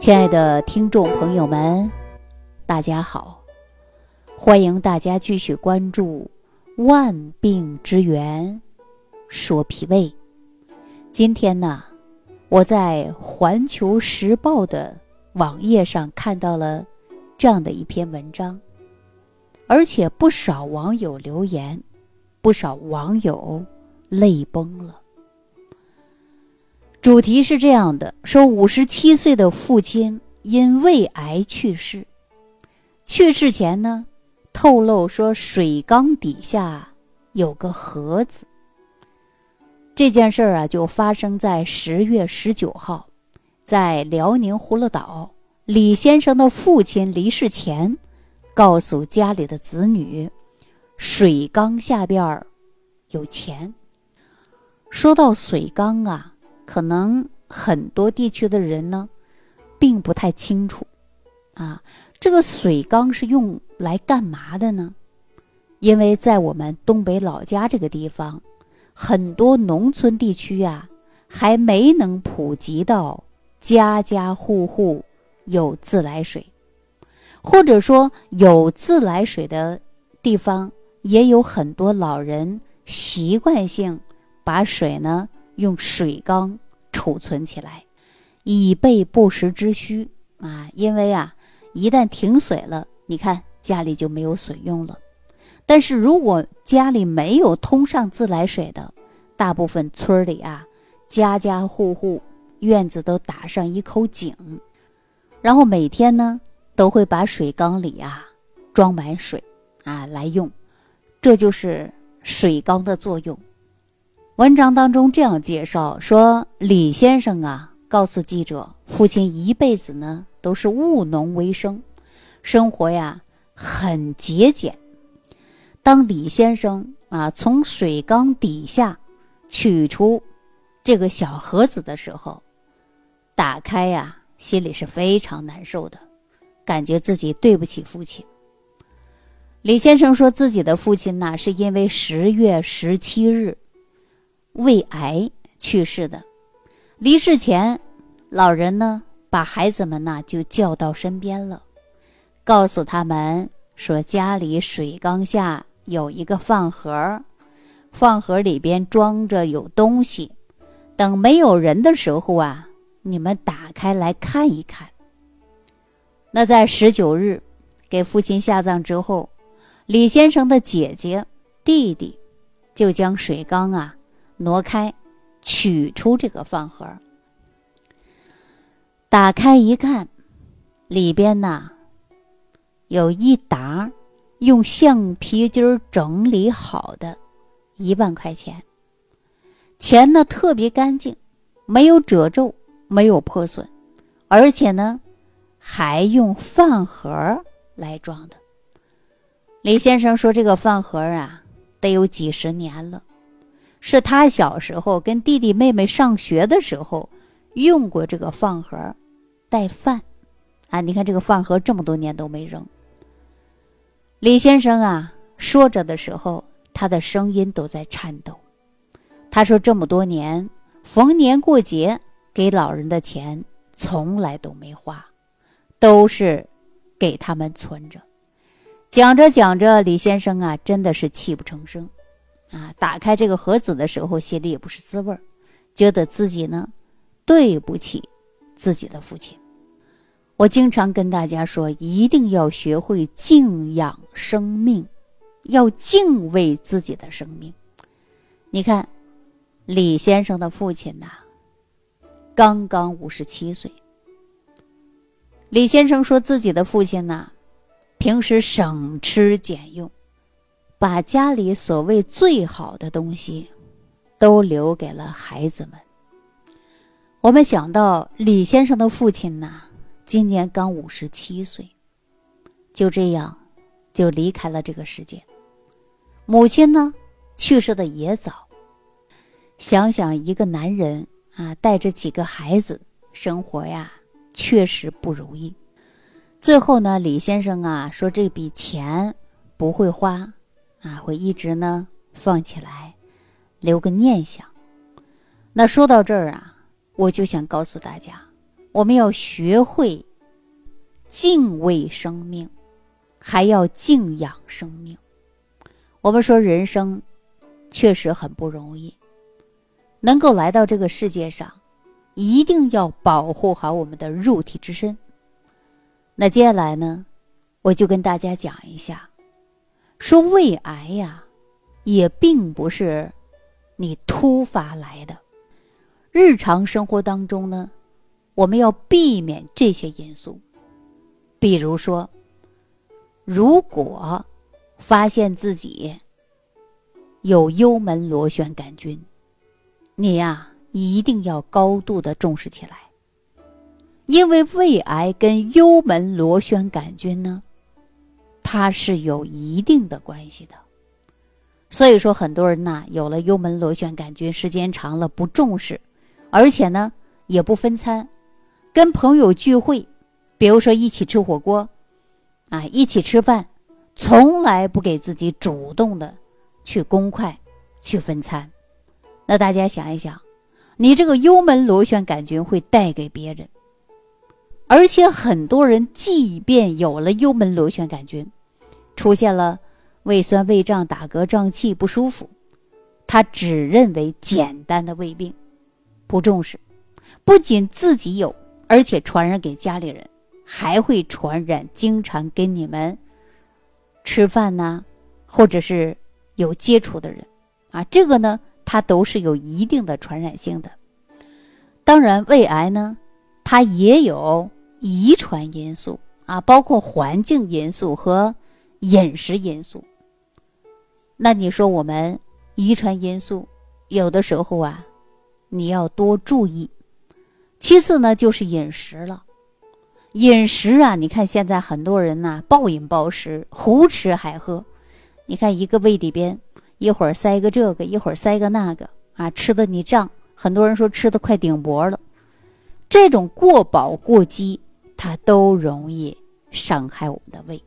亲爱的听众朋友们，大家好！欢迎大家继续关注《万病之源说脾胃》。今天呢，我在《环球时报》的网页上看到了这样的一篇文章，而且不少网友留言，不少网友泪崩了。主题是这样的：说五十七岁的父亲因胃癌去世，去世前呢，透露说水缸底下有个盒子。这件事儿啊，就发生在十月十九号，在辽宁葫芦岛。李先生的父亲离世前，告诉家里的子女，水缸下边有钱。说到水缸啊。可能很多地区的人呢，并不太清楚，啊，这个水缸是用来干嘛的呢？因为在我们东北老家这个地方，很多农村地区呀，还没能普及到家家户户有自来水，或者说有自来水的地方，也有很多老人习惯性把水呢。用水缸储存起来，以备不时之需啊！因为啊，一旦停水了，你看家里就没有水用了。但是如果家里没有通上自来水的，大部分村里啊，家家户户院子都打上一口井，然后每天呢都会把水缸里啊装满水啊来用，这就是水缸的作用。文章当中这样介绍说，李先生啊，告诉记者，父亲一辈子呢都是务农为生，生活呀很节俭。当李先生啊从水缸底下取出这个小盒子的时候，打开呀，心里是非常难受的，感觉自己对不起父亲。李先生说自己的父亲呢，是因为十月十七日。胃癌去世的，离世前，老人呢把孩子们呢就叫到身边了，告诉他们说家里水缸下有一个饭盒，饭盒里边装着有东西，等没有人的时候啊，你们打开来看一看。那在十九日给父亲下葬之后，李先生的姐姐弟弟就将水缸啊。挪开，取出这个饭盒，打开一看，里边呢有一沓用橡皮筋整理好的一万块钱，钱呢特别干净，没有褶皱，没有破损，而且呢还用饭盒来装的。李先生说：“这个饭盒啊，得有几十年了。”是他小时候跟弟弟妹妹上学的时候用过这个饭盒带饭，啊，你看这个饭盒这么多年都没扔。李先生啊，说着的时候，他的声音都在颤抖。他说这么多年逢年过节给老人的钱从来都没花，都是给他们存着。讲着讲着，李先生啊，真的是泣不成声。啊！打开这个盒子的时候，心里也不是滋味，觉得自己呢对不起自己的父亲。我经常跟大家说，一定要学会敬仰生命，要敬畏自己的生命。你看，李先生的父亲呐，刚刚五十七岁。李先生说自己的父亲呐，平时省吃俭用。把家里所谓最好的东西，都留给了孩子们。我们想到李先生的父亲呢，今年刚五十七岁，就这样就离开了这个世界。母亲呢，去世的也早。想想一个男人啊，带着几个孩子生活呀，确实不容易。最后呢，李先生啊说这笔钱不会花。啊，会一直呢放起来，留个念想。那说到这儿啊，我就想告诉大家，我们要学会敬畏生命，还要敬仰生命。我们说人生确实很不容易，能够来到这个世界上，一定要保护好我们的肉体之身。那接下来呢，我就跟大家讲一下，说胃癌呀，也并不是你突发来的。日常生活当中呢，我们要避免这些因素。比如说，如果发现自己有幽门螺旋杆菌，你呀一定要高度的重视起来。因为胃癌跟幽门螺旋杆菌呢，它是有一定的关系的。所以说，很多人呐有了幽门螺旋杆菌，时间长了不重视，而且呢也不分餐，跟朋友聚会，比如说一起吃火锅，啊一起吃饭，从来不给自己主动的去公筷去分餐。那大家想一想，你这个幽门螺旋杆菌会带给别人。而且很多人，即便有了幽门螺旋杆菌，出现了胃酸、胃胀、打嗝、胀气、不舒服，他只认为简单的胃病，不重视，不仅自己有，而且传染给家里人，还会传染经常跟你们吃饭呐，或者是有接触的人，啊，这个呢，它都是有一定的传染性的。当然，胃癌呢，它也有。遗传因素啊，包括环境因素和饮食因素。那你说我们遗传因素有的时候啊，你要多注意。其次呢，就是饮食了。饮食啊，你看现在很多人呐，暴饮暴食，胡吃海喝。你看一个胃里边，一会儿塞个这个，一会儿塞个那个啊，吃的你胀。很多人说吃的快顶脖了，这种过饱过饥。它都容易伤害我们的胃，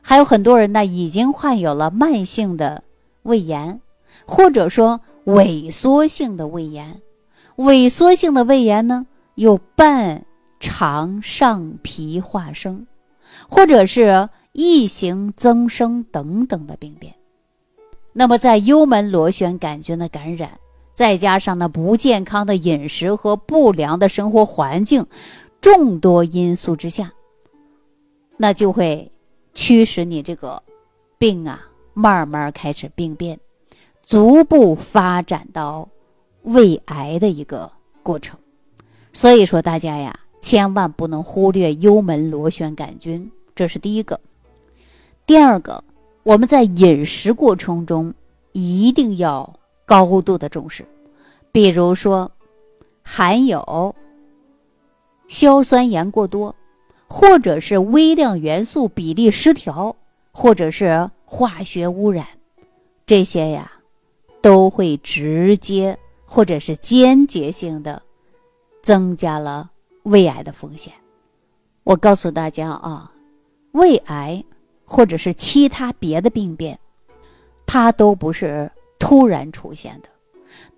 还有很多人呢，已经患有了慢性的胃炎，或者说萎缩性的胃炎。萎缩性的胃炎呢，有伴肠上皮化生，或者是异形增生等等的病变。那么，在幽门螺旋杆菌的感染，再加上呢不健康的饮食和不良的生活环境。众多因素之下，那就会驱使你这个病啊，慢慢开始病变，逐步发展到胃癌的一个过程。所以说，大家呀，千万不能忽略幽门螺旋杆菌，这是第一个。第二个，我们在饮食过程中一定要高度的重视，比如说含有。硝酸盐过多，或者是微量元素比例失调，或者是化学污染，这些呀，都会直接或者是间接性的增加了胃癌的风险。我告诉大家啊，胃癌或者是其他别的病变，它都不是突然出现的，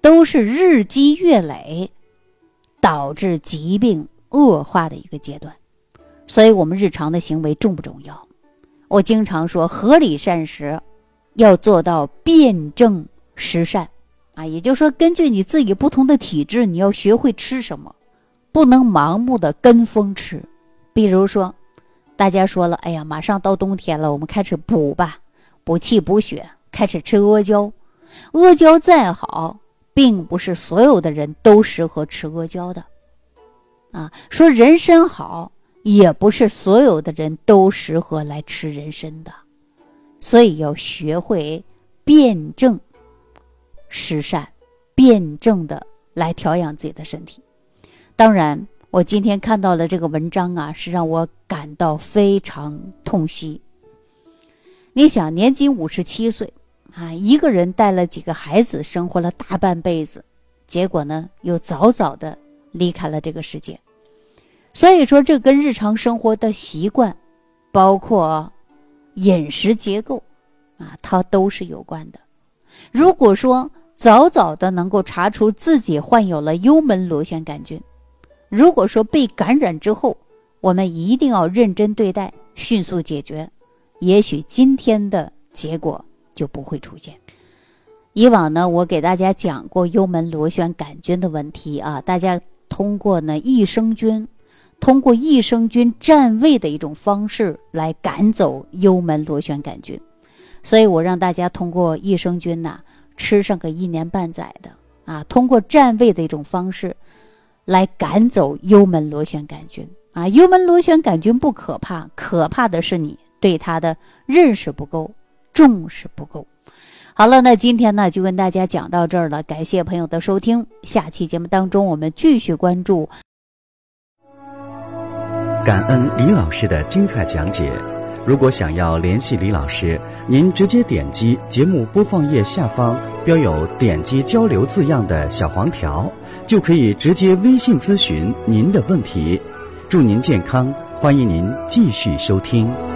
都是日积月累导致疾病。恶化的一个阶段，所以我们日常的行为重不重要？我经常说，合理膳食要做到辨证施善啊，也就是说，根据你自己不同的体质，你要学会吃什么，不能盲目的跟风吃。比如说，大家说了，哎呀，马上到冬天了，我们开始补吧，补气补血，开始吃阿胶。阿胶再好，并不是所有的人都适合吃阿胶的。啊，说人参好，也不是所有的人都适合来吃人参的，所以要学会辩证施善，辩证的来调养自己的身体。当然，我今天看到了这个文章啊，是让我感到非常痛惜。你想，年仅五十七岁啊，一个人带了几个孩子，生活了大半辈子，结果呢，又早早的。离开了这个世界，所以说这跟日常生活的习惯，包括饮食结构啊，它都是有关的。如果说早早的能够查出自己患有了幽门螺旋杆菌，如果说被感染之后，我们一定要认真对待，迅速解决，也许今天的结果就不会出现。以往呢，我给大家讲过幽门螺旋杆菌的问题啊，大家通过呢益生菌，通过益生菌占位的一种方式来赶走幽门螺旋杆菌，所以我让大家通过益生菌呐吃上个一年半载的啊，通过占位的一种方式来赶走幽门螺旋杆菌啊。幽门螺旋杆菌不可怕，可怕的是你对它的认识不够，重视不够。好了，那今天呢就跟大家讲到这儿了，感谢朋友的收听。下期节目当中，我们继续关注。感恩李老师的精彩讲解。如果想要联系李老师，您直接点击节目播放页下方标有“点击交流”字样的小黄条，就可以直接微信咨询您的问题。祝您健康，欢迎您继续收听。